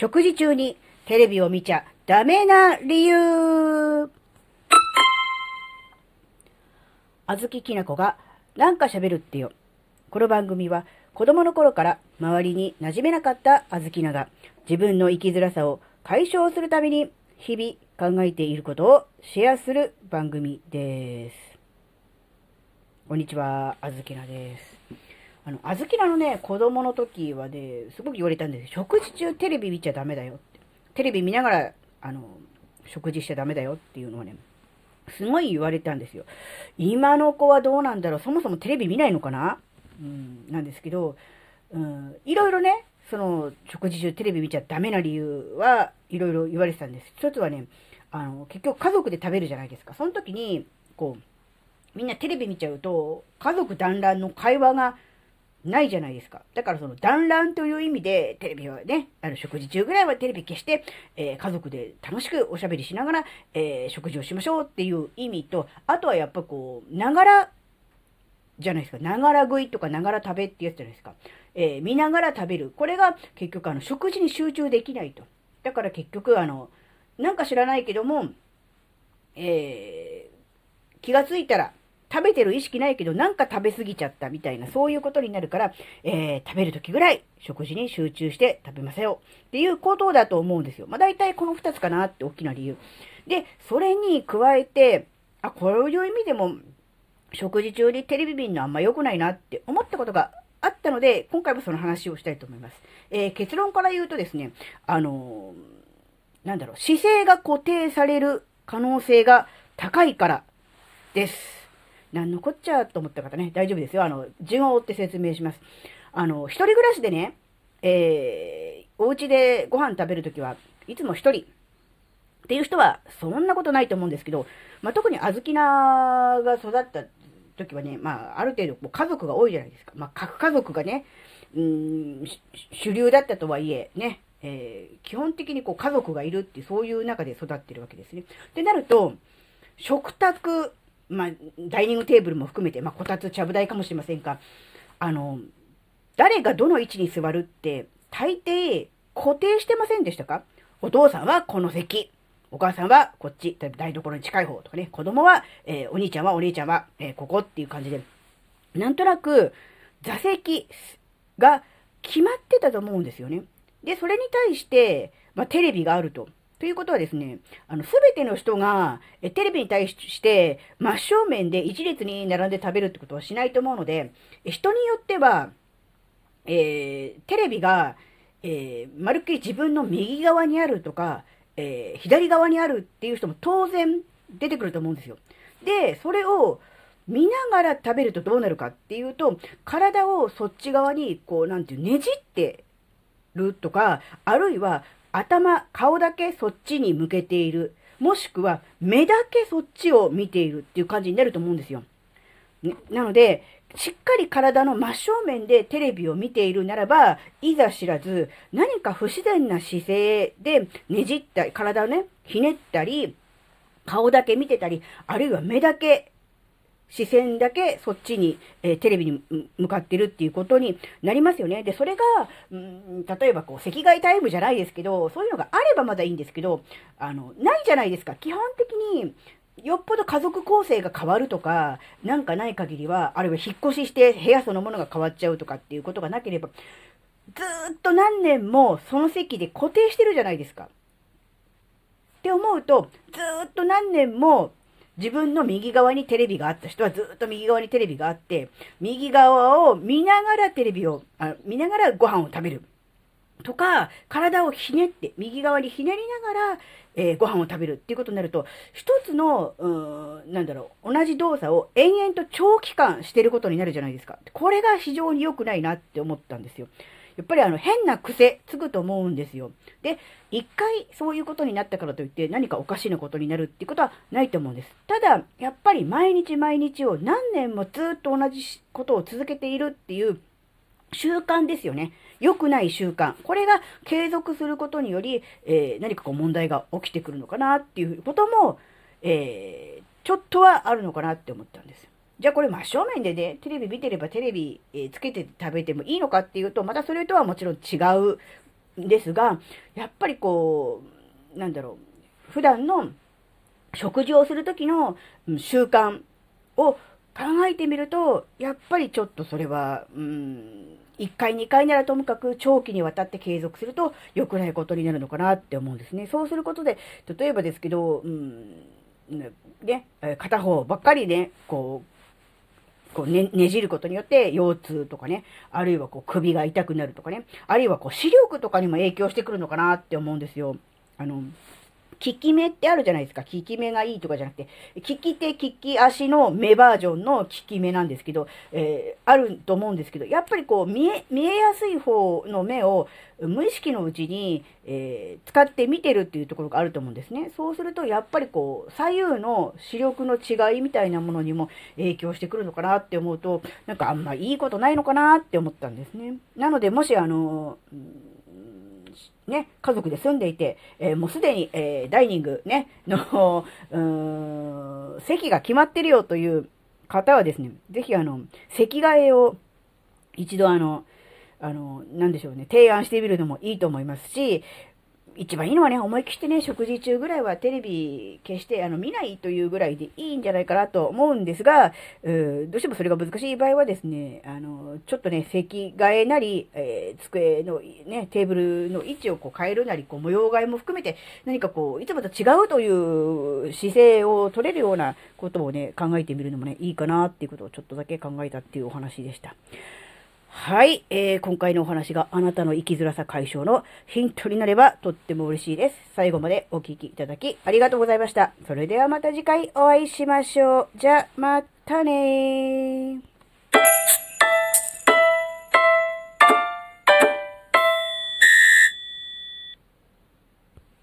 食事中にテレビを見ちゃダメな理由。あずききなこがなんか喋るってよ。この番組は子供の頃から周りに馴染めなかったあずきなが自分の生きづらさを解消するために日々考えていることをシェアする番組です。こんにちは、あずきなです。あの、あずきなのね、子供の時はね、すごく言われたんです食事中テレビ見ちゃダメだよって。テレビ見ながら、あの、食事しちゃダメだよっていうのはね、すごい言われたんですよ。今の子はどうなんだろうそもそもテレビ見ないのかな？うん、なんですけど、うん、いろいろね、その、食事中テレビ見ちゃダメな理由はいろいろ言われてたんです。一つはね、あの、結局家族で食べるじゃないですか。その時に、こう、みんなテレビ見ちゃうと、家族団らんの会話がないじゃないですか。だからその団らんという意味で、テレビはね、あの食事中ぐらいはテレビ消して、えー、家族で楽しくおしゃべりしながら、えー、食事をしましょうっていう意味と、あとはやっぱこう、ながらじゃないですか。ながら食いとかながら食べってやつじゃないですか。えー、見ながら食べる。これが結局あの食事に集中できないと。だから結局あの、なんか知らないけども、え、気がついたら食べてる意識ないけどなんか食べ過ぎちゃったみたいなそういうことになるから、えー、食べる時ぐらい食事に集中して食べませよっていうことだと思うんですよ。まあ大体この2つかなって大きな理由。で、それに加えて、あ、こういう意味でも食事中にテレビ見るのあんま良くないなって思ったことがあったので、今回もその話をしたいと思います。えー、結論から言うとですね、あのー、なんだろう、姿勢が固定される可能性が高いからです。なんのこっちゃと思った方ね、大丈夫ですよ。あの、順を追って説明します。あの、一人暮らしでね、えー、お家でご飯食べるときはいつも一人っていう人はそんなことないと思うんですけど、まあ、特に小豆菜が育った時はね、まあ、ある程度こう家族が多いじゃないですか。まあ、各家族がね、うん、主流だったとはいえ、ね、えー、基本的にこう家族がいるって、そういう中で育ってるわけですね。ってなると、食卓、まあ、ダイニングテーブルも含めて、まあ、こたつ、ちゃぶ台かもしれませんが、あの、誰がどの位置に座るって、大抵固定してませんでしたか？お父さんはこの席、お母さんはこっち、台所に近い方とかね、子供は、えー、お兄ちゃんはお姉ちゃんは、えー、ここっていう感じで、なんとなく座席が決まってたと思うんですよね。で、それに対して、まあ、テレビがあると。ということはですね、あの、すべての人が、え、テレビに対して、真正面で一列に並んで食べるってことはしないと思うので、人によっては、えー、テレビが、えー、まるっきり自分の右側にあるとか、えー、左側にあるっていう人も当然出てくると思うんですよ。で、それを見ながら食べるとどうなるかっていうと、体をそっち側に、こう、なんていう、ねじってるとか、あるいは頭、顔だけそっちに向けている。もしくは目だけそっちを見ているっていう感じになると思うんですよ。なので、しっかり体の真正面でテレビを見ているならば、いざ知らず、何か不自然な姿勢でねじったり、体をね、ひねったり、顔だけ見てたり、あるいは目だけ、視線だけそっちに、えー、テレビに向かってるっていうことになりますよね。で、それが、ん例えばこう、赤外タイムじゃないですけど、そういうのがあればまだいいんですけど、あの、ないじゃないですか。基本的に、よっぽど家族構成が変わるとか、なんかない限りは、あるいは引っ越しして部屋そのものが変わっちゃうとかっていうことがなければ、ずっと何年もその席で固定してるじゃないですか。って思うと、ずっと何年も自分の右側にテレビがあった人はずっと右側にテレビがあって、右側を見ながらテレビを、あ見ながらご飯を食べる。とか、体をひねって、右側にひねりながら、えー、ご飯を食べるっていうことになると、一つの、うん、なんだろう、同じ動作を延々と長期間してることになるじゃないですか。これが非常に良くないなって思ったんですよ。やっぱりあの変な癖つくと思うんですよ。で、一回そういうことになったからといって何かおかしなことになるっていうことはないと思うんです。ただ、やっぱり毎日毎日を何年もずっと同じことを続けているっていう習慣ですよね。良くない習慣。これが継続することにより、えー、何かこう問題が起きてくるのかなっていうことも、えー、ちょっとはあるのかなって思ったんです。じゃあこれ真正面でね、テレビ見てればテレビ、え、つけて食べてもいいのかっていうと、またそれとはもちろん違うんですが、やっぱりこう、なんだろう、普段の食事をするときの習慣を考えてみると、やっぱりちょっとそれは、うん、1回、2回ならともかく長期にわたって継続すると良くないことになるのかなって思うんですね。そうすることで、例えばですけど、うん、ね、片方ばっかりね、こう、こうね、ねじることによって腰痛とかね、あるいはこう首が痛くなるとかね、あるいはこう視力とかにも影響してくるのかなって思うんですよ。あの、効き目ってあるじゃないですか。効き目がいいとかじゃなくて、効き手、効き足の目バージョンの効き目なんですけど、えー、あると思うんですけど、やっぱりこう、見え、見えやすい方の目を無意識のうちに、えー、使って見てるっていうところがあると思うんですね。そうすると、やっぱりこう、左右の視力の違いみたいなものにも影響してくるのかなって思うと、なんかあんまいいことないのかなって思ったんですね。なので、もしあの、ね、家族で住んでいて、えー、もうすでに、えー、ダイニングね、の、うん、席が決まってるよという方はですね、ぜひあの、席替えを一度あの、あの、なんでしょうね、提案してみるのもいいと思いますし、一番いいのはね、思い切ってね、食事中ぐらいはテレビ消して、あの、見ないというぐらいでいいんじゃないかなと思うんですが、うどうしてもそれが難しい場合はですね、あの、ちょっとね、席替えなり、えー、机のね、テーブルの位置をこう変えるなり、こう模様替えも含めて、何かこう、いつもと違うという姿勢を取れるようなことをね、考えてみるのもね、いいかなっていうことをちょっとだけ考えたっていうお話でした。はい、えー、今回のお話があなたの生きづらさ解消のヒントになればとっても嬉しいです。最後までお聴きいただきありがとうございました。それではまた次回お会いしましょう。じゃ、またねー。